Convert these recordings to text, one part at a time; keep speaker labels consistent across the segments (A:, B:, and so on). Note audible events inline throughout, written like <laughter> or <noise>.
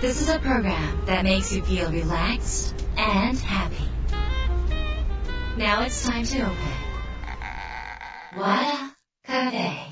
A: This is a program that makes you feel relaxed and happy. Now it's time to open. Wada Cafe.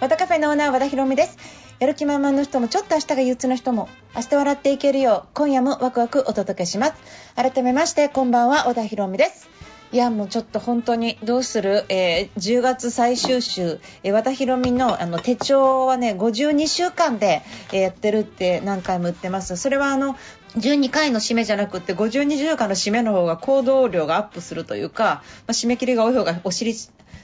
B: 和田カフェのオーナー和田博美ですやる気満々の人もちょっと明日が憂鬱の人も明日笑っていけるよう今夜もワクワクお届けします改めましてこんばんは和田博美ですいやもうちょっと本当にどうする、えー10月最終週、えー和田博美のあの手帳はね52週間で、えーやってるって何回も言ってます。それはあの12回の締めじゃなくて52週間の締めの方が行動量がアップするというか、まあ、締め切りが多い方がお尻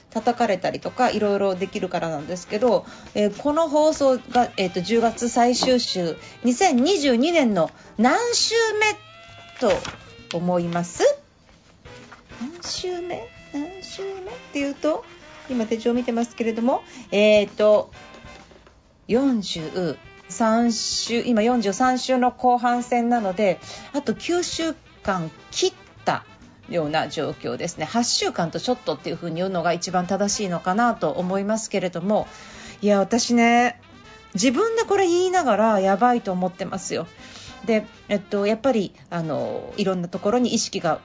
B: 叩かれたりとかいろいろできるからなんですけど、えーこの放送が、えー、と10月最終週。2022年の何週目と思います？何週目？何週目っていうと今手帳見てますけれどもえっ、と43週今43週の後半戦なのであと9週間切ったような状況ですね。8週間とちょっとっていう風に言うのが一番正しいのかなと思いますけれどもいや私ね自分でこれ言いながらやばいと思ってますよ。で、えっと、やっぱりあのいろんなところに意識が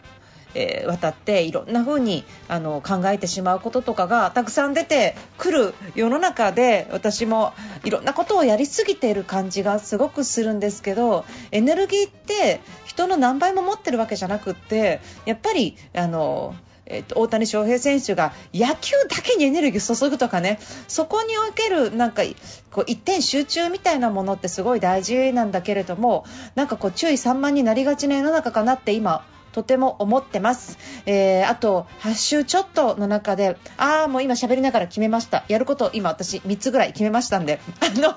B: えー渡っていろんな風にあの考えてしまうこととかがたくさん出てくる世の中で私もいろんなことをやりすぎている感じがすごくするんですけどエネルギーって人の何倍も持ってるわけじゃなくってやっぱりあのえっと大谷翔平選手が野球だけにエネルギー注ぐとかねそこにおけるなんかこう一点集中みたいなものってすごい大事なんだけれどもなんかこう注意散漫になりがちな世の中かなって今とても思ってます、えーあと8週ちょっとの中でああもう今喋りながら決めました。やること今私3つぐらい決めましたんで <laughs> あの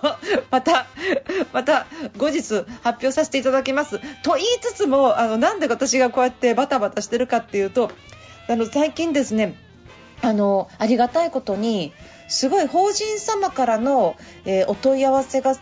B: またまた後日発表させていただきます。と言いつつもあのなんで私がこうやってバタバタしてるかっていうとあの最近ですねあのありがたいことにすごい法人様からの、えーお問い合わせが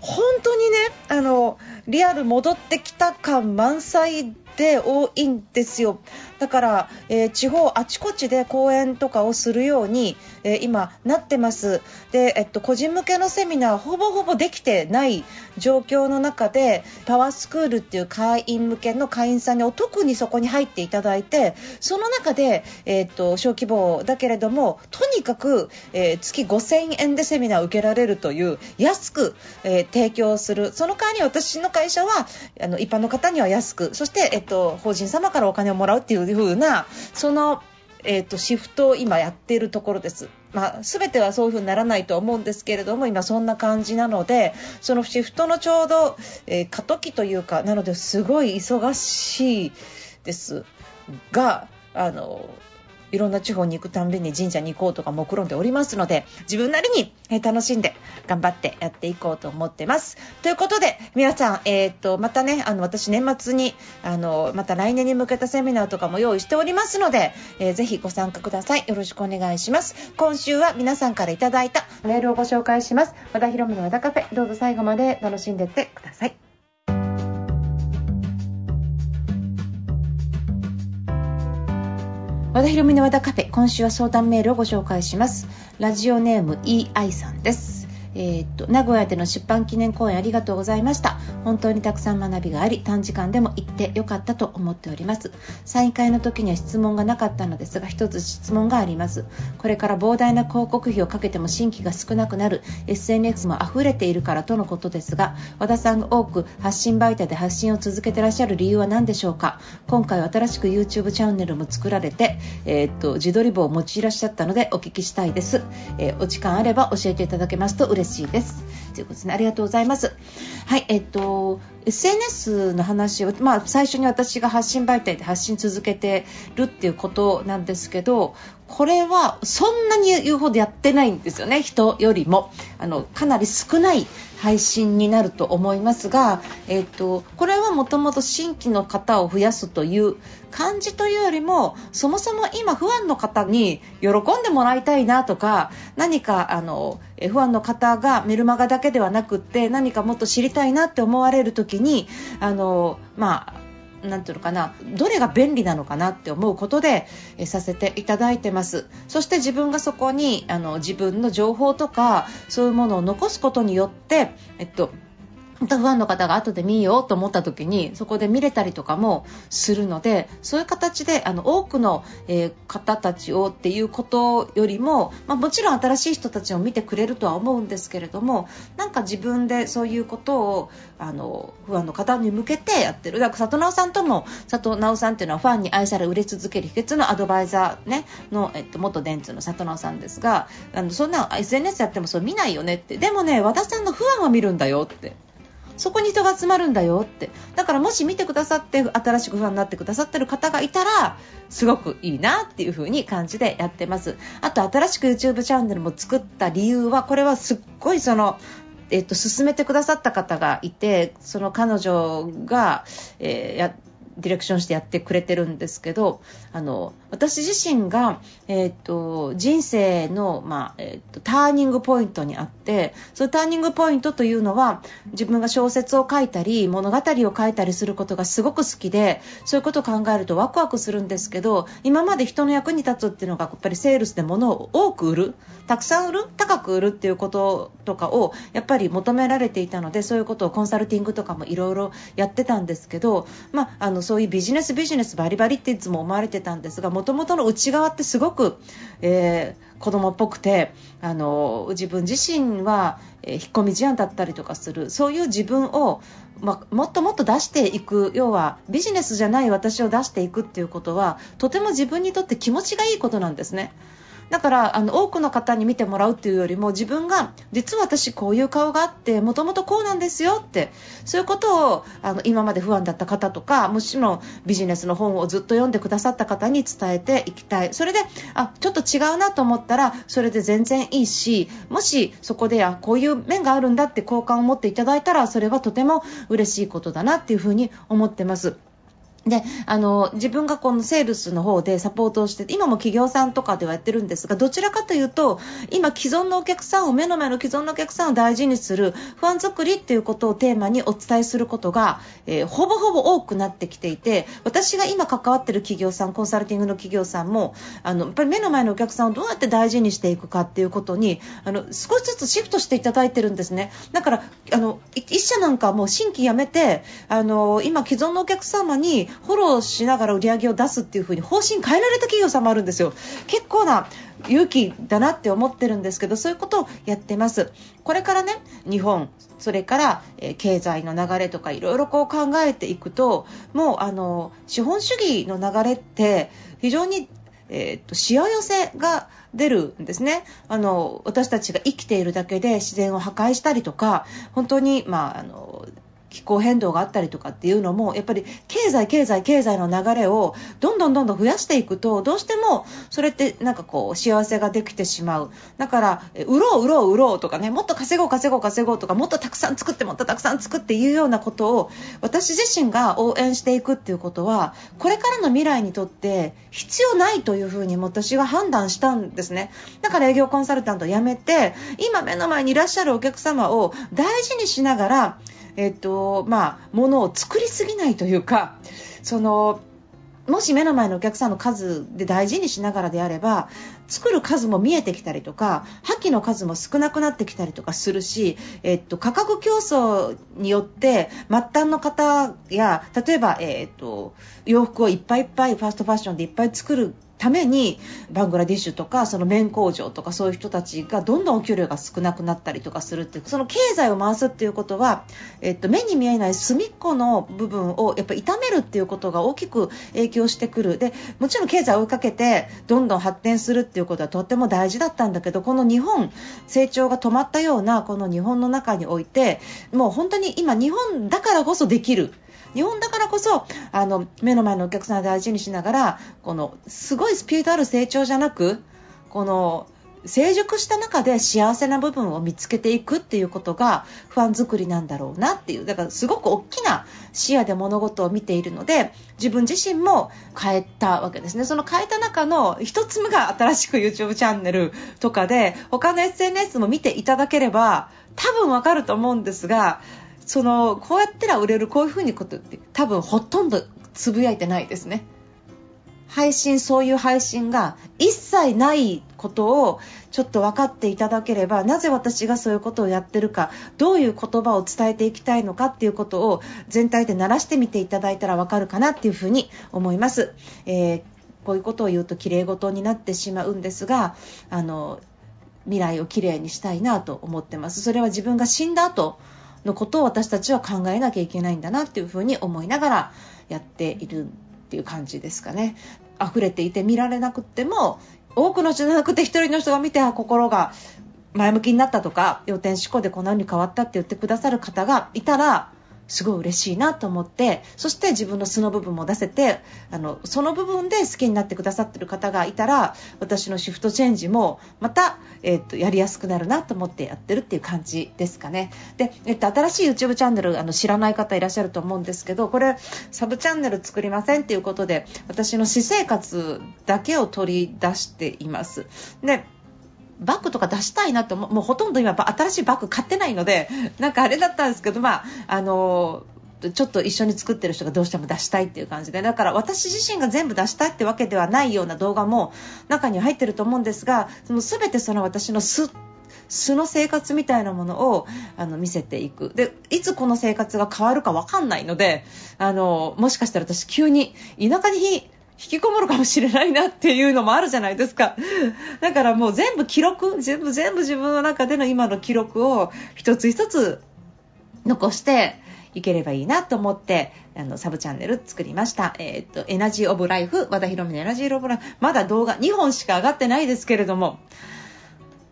B: 本当にねあのリアル戻ってきた感満載で多いんですよ。だから、えー地方あちこちで講演とかをするように、えー今なってます。で、えっと、個人向けのセミナーほぼほぼできてない状況の中でパワースクールっていう会員向けの会員さんにお特にそこに入っていただいてその中で、えっと小規模だけれどもとにかく、えー月5000円でセミナーを受けられるという安く、え提供する。その代わりに私の会社はあの一般の方には安く。そして、えっと、法人様からお金をもらうっていう風なそのえー、とシフトを今やっているところです、まあ、全てはそういうふうにならないと思うんですけれども今そんな感じなのでそのシフトのちょうど、えー過渡期というかなのですごい忙しいですがあのいろんな地方に行くたんびに神社に行こうとか目論んでおりますので自分なりにえ楽しんで頑張ってやっていこうと思ってます。ということで皆さん、えー、とまたねあの私年末にあのまた来年に向けたセミナーとかも用意しておりますので、えーぜひご参加ください。よろしくお願いします。今週は皆さんからいただいたメールをご紹介します。和田博美の和田カフェどうぞ最後まで楽しんでってください。和田博美の和田カフェ今週は相談メールをご紹介します。ラジオネーム EI さんです。えーっと名古屋での出版記念公演ありがとうございました。本当にたくさん学びがあり短時間でも行ってよかったと思っております。サイン会の時には質問がなかったのですが一つ質問があります。これから膨大な広告費をかけても新規が少なくなる。SNS も溢れているからとのことですが和田さんが多く発信媒体で発信を続けてらっしゃる理由は何でしょうか。今回新しく YouTube チャンネルも作られて、えーっと自撮り棒を用いらっしゃったのでお聞きしたいです、えーお時間あれば教えていただけますと嬉しいです。ということですね。ありがとうございます。はいえっと SNS の話を、まあ、最初に私が発信媒体で発信続けてるっていうことなんですけどこれはそんなに言うほどやってないんですよね人よりも。あのかなり少ない配信になると思いますが、えっとこれはもともと新規の方を増やすという感じというよりもそもそも今不安の方に喜んでもらいたいなとか何かあのえ不安の方がメルマガだけではなくって何かもっと知りたいなって思われる時にあのまあなんていうのかなどれが便利なのかなって思うことで、えさせていただいてます。そして自分がそこにあの自分の情報とかそういうものを残すことによって、えっとまたファンの方が後で見ようと思った時にそこで見れたりとかもするのでそういう形であの多くの、えー、方たちをっていうことよりも、まあ、もちろん新しい人たちを見てくれるとは思うんですけれどもなんか自分でそういうことをあのファンの方に向けてやってるだから里直さんとも里直さんっていうのはファンに愛され売れ続ける秘訣のアドバイザー、ね、の、えっと、元電通の里直さんですがあのそんな SNS やってもそう見ないよねってでもね和田さんのファンは見るんだよって。そこに人が集まるんだよって。だからもし見てくださって新しくファンになってくださってる方がいたらすごくいいなっていう風に感じでやってます。あと新しく YouTube チャンネルも作った理由はこれはすっごいそのえっと、進めてくださった方がいてその彼女が、えー、やディレクションしてやってくれてるんですけどあの私自身が、えーと、人生の、まあえーと、ターニングポイントにあってそのターニングポイントというのは自分が小説を書いたり物語を書いたりすることがすごく好きでそういうことを考えるとワクワクするんですけど今まで人の役に立つっていうのがやっぱりセールスで物を多く売るたくさん売る高く売るっていうこととかをやっぱり求められていたのでそういうことをコンサルティングとかもいろいろやってたんですけど、まあ、あのそういうビジネスビジネスバリバリっていつも思われてたんですがもともとの内側ってすごく、えー、子供っぽくてあの自分自身は、えー、引っ込み思案だったりとかするそういう自分を、まもっともっと出していく要はビジネスじゃない私を出していくっていうことはとても自分にとって気持ちがいいことなんですね。だからあの多くの方に見てもらうっていうよりも自分が実は私こういう顔があってもともとこうなんですよってそういうことをあの今まで不安だった方とかもちろビジネスの本をずっと読んでくださった方に伝えていきたいそれであちょっと違うなと思ったらそれで全然いいしもしそこであこういう面があるんだって好感を持っていただいたらそれはとても嬉しいことだなっていうふうに思ってます。であの自分がこのセールスの方でサポートをして今も企業さんとかではやってるんですがどちらかというと今、既存のお客さんを目の前の既存のお客さんを大事にする不安作りっていうことをテーマにお伝えすることが、えー、ほぼほぼ多くなってきていて私が今関わってる企業さんコンサルティングの企業さんもあのやっぱり目の前のお客さんをどうやって大事にしていくかっていうことにあの少しずつシフトしていただいてるんですね。だからあの一社なんかもう新規やめてあの今、既存のお客様にフォローしながら売り上げを出すっていう風に方針変えられた企業さんもあるんですよ。結構な勇気だなって思ってるんですけどそういうことをやってます。これからね日本それから、えー、経済の流れとかいろいろこう考えていくともうあの資本主義の流れって非常にえーと、しわ寄せが出るんですねあの私たちが生きているだけで自然を破壊したりとか本当に、まあ、あの気候変動があったりとかっていうのもやっぱり経済、経済、経済の流れをどんどんどんどん増やしていくとどうしてもそれってなんかこう幸せができてしまう。だから売ろう、売ろう、売ろうとかねもっと稼ごう、稼ごう、稼ごうとかもっとたくさん作ってもっとたくさん作っていうようなことを私自身が応援していくっていうことはこれからの未来にとって必要ないというふうに私は判断したんですね。だから営業コンサルタントを辞めて今目の前にいらっしゃるお客様を大事にしながらえっとまあ、ものを作りすぎないというかそのもし目の前のお客さんの数で大事にしながらであれば作る数も見えてきたりとか破棄の数も少なくなってきたりとかするし、えっと、価格競争によって末端の方や例えば、えっと、洋服をいっぱいいっぱいファーストファッションでいっぱい作るためにバングラディッシュとかその綿工場とかそういう人たちがどんどんお給料が少なくなったりとかするっていうその経済を回すっていうことは、えっと、目に見えない隅っこの部分をやっぱ傷めるっていうことが大きく影響してくるでもちろん経済を追いかけてどんどん発展するっていうことはとっても大事だったんだけどこの日本成長が止まったようなこの日本の中においてもう本当に今日本だからこそできる。日本だからこそあの目の前のお客さんを大事にしながらこのすごいスピードある成長じゃなくこの成熟した中で幸せな部分を見つけていくっていうことが不安作りなんだろうなっていう。だからすごく大きな視野で物事を見ているので自分自身も変えたわけですね。その変えた中の1つ目が新しく YouTube チャンネルとかで他の SNS も見ていただければ多分わかると思うんですがそのこうやったら売れるこういうふうにことって多分ほとんどつぶやいてないですね配信そういう配信が一切ないことをちょっと分かっていただければなぜ私がそういうことをやってるかどういう言葉を伝えていきたいのかっていうことを全体で鳴らしてみていただいたら分かるかなっていうふうに思います。えー、こういうことを言うと綺麗事になってしまうんですがあの未来をきれいにしたいなと思ってます。それは自分が死んだ後のことを私たちは考えなきゃいけないんだなっていうふうに思いながらやっているっていう感じですかね。溢れていて見られなくても多くの人じゃなくて1人の人が見て心が前向きになったとか予定思考でこんな風に変わったって言ってくださる方がいたらすごい嬉しいなと思ってそして自分の素の部分も出せてあのその部分で好きになってくださってる方がいたら私のシフトチェンジもまた、えー、っとやりやすくなるなと思ってやってるっていう感じですかね。で、えっと、新しい YouTube チャンネルあの知らない方いらっしゃると思うんですけどこれサブチャンネル作りませんっていうことで私の私生活だけを取り出しています。でバッグとか出したいなともうほとんど今新しいバッグ買ってないので <laughs> なんかあれだったんですけどまああのちょっと一緒に作ってる人がどうしても出したいっていう感じで。だから私自身が全部出したいってわけではないような動画も中に入ってると思うんですがその全てその私の素素の生活みたいなものをあの見せていく。でいつこの生活が変わるか分かんないのであのもしかしたら私急に田舎に引きこもるかもしれないなっていうのもあるじゃないですか。だからもう全部記録、全部全部自分の中での今の記録を一つ一つ残していければいいなと思って、あの、サブチャンネル作りました。えっ、と、エナジーオブライフ、和田博美のエナジーオブライフ、まだ動画2本しか上がってないですけれども、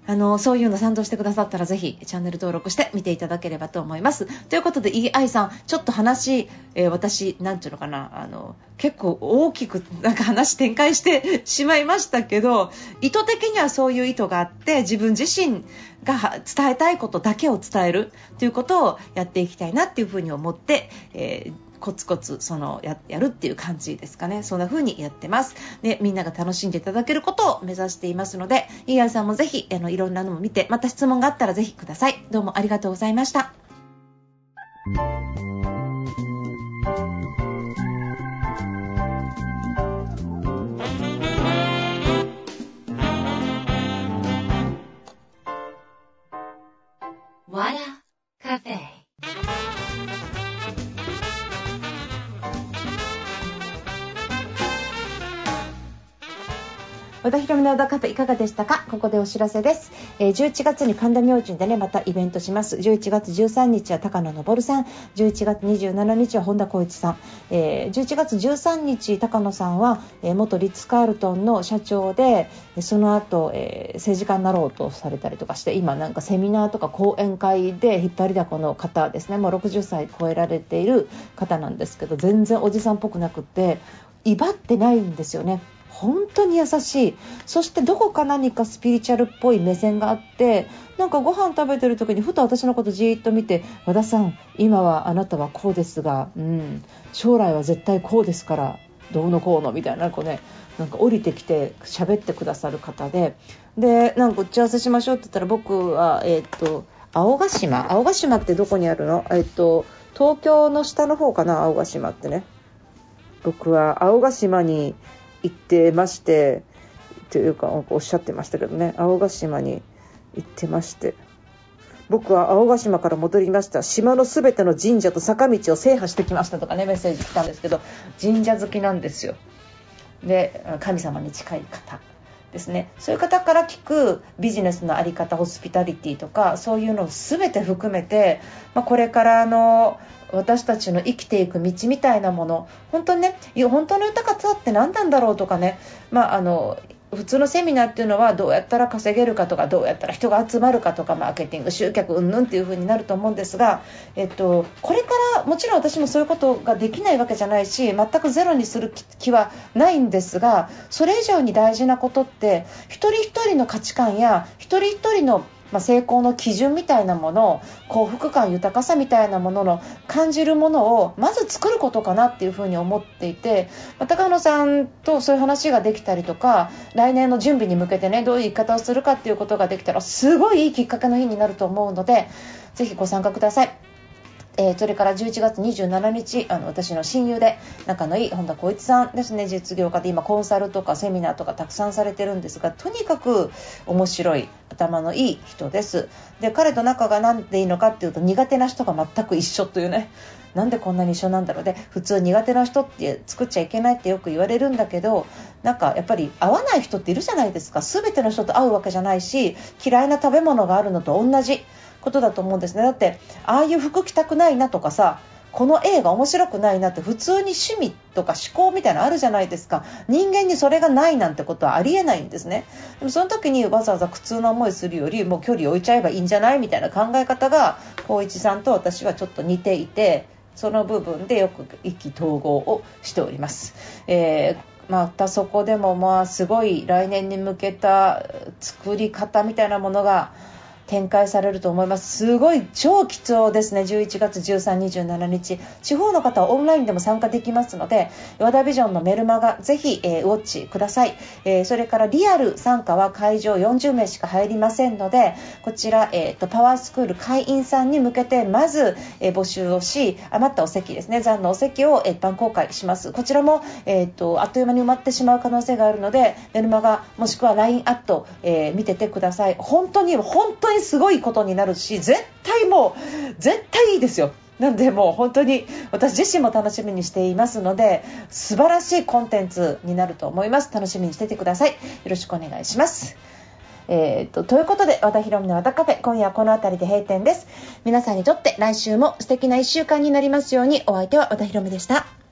B: あの、そういうの賛同してくださったらぜひチャンネル登録して見ていただければと思います。ということで、EI さん、ちょっと話、えー、私、なんていうのかな、あの、結構大きくなんか話展開してしまいましたけど、意図的にはそういう意図があって、自分自身が伝えたいことだけを伝えるということをやっていきたいなっていうふうに思って、えーコツコツそのややるっていう感じですかね。そんな風にやってます。でみんなが楽しんでいただけることを目指していますのでイーアさんもぜひあのいろんなのも見てまた質問があったらぜひください。どうもありがとうございました。和田博美の小田カフェいかがでしたか？ここでお知らせです、えー、11月に神田明神でねまたイベントします。11月13日は高野昇さん。11月27日は本田光一さん、えー、11月13日高野さんは、えー、元リッツ・カールトンの社長でその後、えー、政治家になろうとされたりとかして今なんかセミナーとか講演会で引っ張りだこの方ですね。もう60歳超えられている方なんですけど全然おじさんっぽくなくて威張ってないんですよね。本当に優しい。そしてどこか何かスピリチュアルっぽい目線があってなんかご飯食べてる時にふと私のことじーっと見て和田さん今はあなたはこうですが、うん、将来は絶対こうですからどうのこうのみたいなこうねなんか降りてきて喋ってくださる方で。でなんか打ち合わせしましょうって言ったら僕はえっ、と青ヶ島青ヶ島ってどこにあるの？えっ、と東京の下の方かな青ヶ島ってね。僕は青ヶ島に行ってましてというかおっしゃってましたけどね。青ヶ島に行ってまして。僕は青ヶ島から戻りました。島のすべての神社と坂道を制覇してきましたとかねメッセージ来たんですけど神社好きなんですよ。で神様に近い方。ですね。そういう方から聞くビジネスの在り方ホスピタリティとかそういうのを全て含めて、まあ、これからの私たちの生きていく道みたいなもの。本当にね本当の豊かさって何なんだろうとかね、まあ、あの普通のセミナーっていうのはどうやったら稼げるかとかどうやったら人が集まるかとかマーケティング集客うんぬんっていう風になると思うんですが、えっと、これからもちろん私もそういうことができないわけじゃないし全くゼロにする気はないんですがそれ以上に大事なことって一人一人の価値観や一人一人のまあ、成功の基準みたいなもの幸福感豊かさみたいなものの感じるものをまず作ることかなっていうふうに思っていて、まあ、高野さんとそういう話ができたりとか来年の準備に向けてねどういう言い方をするかっていうことができたらすごいいいきっかけの日になると思うのでぜひご参加ください。えー、それから11月27日あの私の親友で仲のいい本田光一さんですね実業家で今コンサルとかセミナーとかたくさんされてるんですがとにかく面白い頭のいい人です。で彼と仲が何でいいのかっていうと苦手な人が全く一緒というね。なんでこんなに一緒なんだろう。で普通苦手な人って作っちゃいけないってよく言われるんだけどなんかやっぱり合わない人っているじゃないですか。全ての人と会うわけじゃないし嫌いな食べ物があるのと同じ。ことだと思うんですね。だってああいう服着たくないなとかさこの映画面白くないなって普通に趣味とか思考みたいなのあるじゃないですか。人間にそれがないなんてことはありえないんですね。でもその時にわざわざ苦痛な思いするよりもう距離を置いちゃえばいいんじゃないみたいな考え方が光一さんと私はちょっと似ていてその部分でよく意気投合をしております、えー、またそこでもまあすごい来年に向けた作り方みたいなものが展開されると思います。すごい超貴重ですね。11月13、27日。地方の方はオンラインでも参加できますので和田ビジョンのメルマガぜひ、えー、ウォッチください、えー、それからリアル参加は会場40名しか入りませんのでこちら、えーと、パワースクール会員さんに向けてまず、え、募集をし余ったお席ですね。残のお席を一般公開します。こちらも、えーと、あっという間に埋まってしまう可能性があるのでメルマガもしくは LINE アット、え見ててください。本当に本当ににすごいことになるし絶対もう絶対いいですよ。なのでもう本当に私自身も楽しみにしていますので素晴らしいコンテンツになると思います。楽しみにしててください。よろしくお願いします。えーと、ということで和田博美の和田カフェ今夜はこの辺りで閉店です。皆さんにとって来週も素敵な1週間になりますようにお相手は和田博美でした。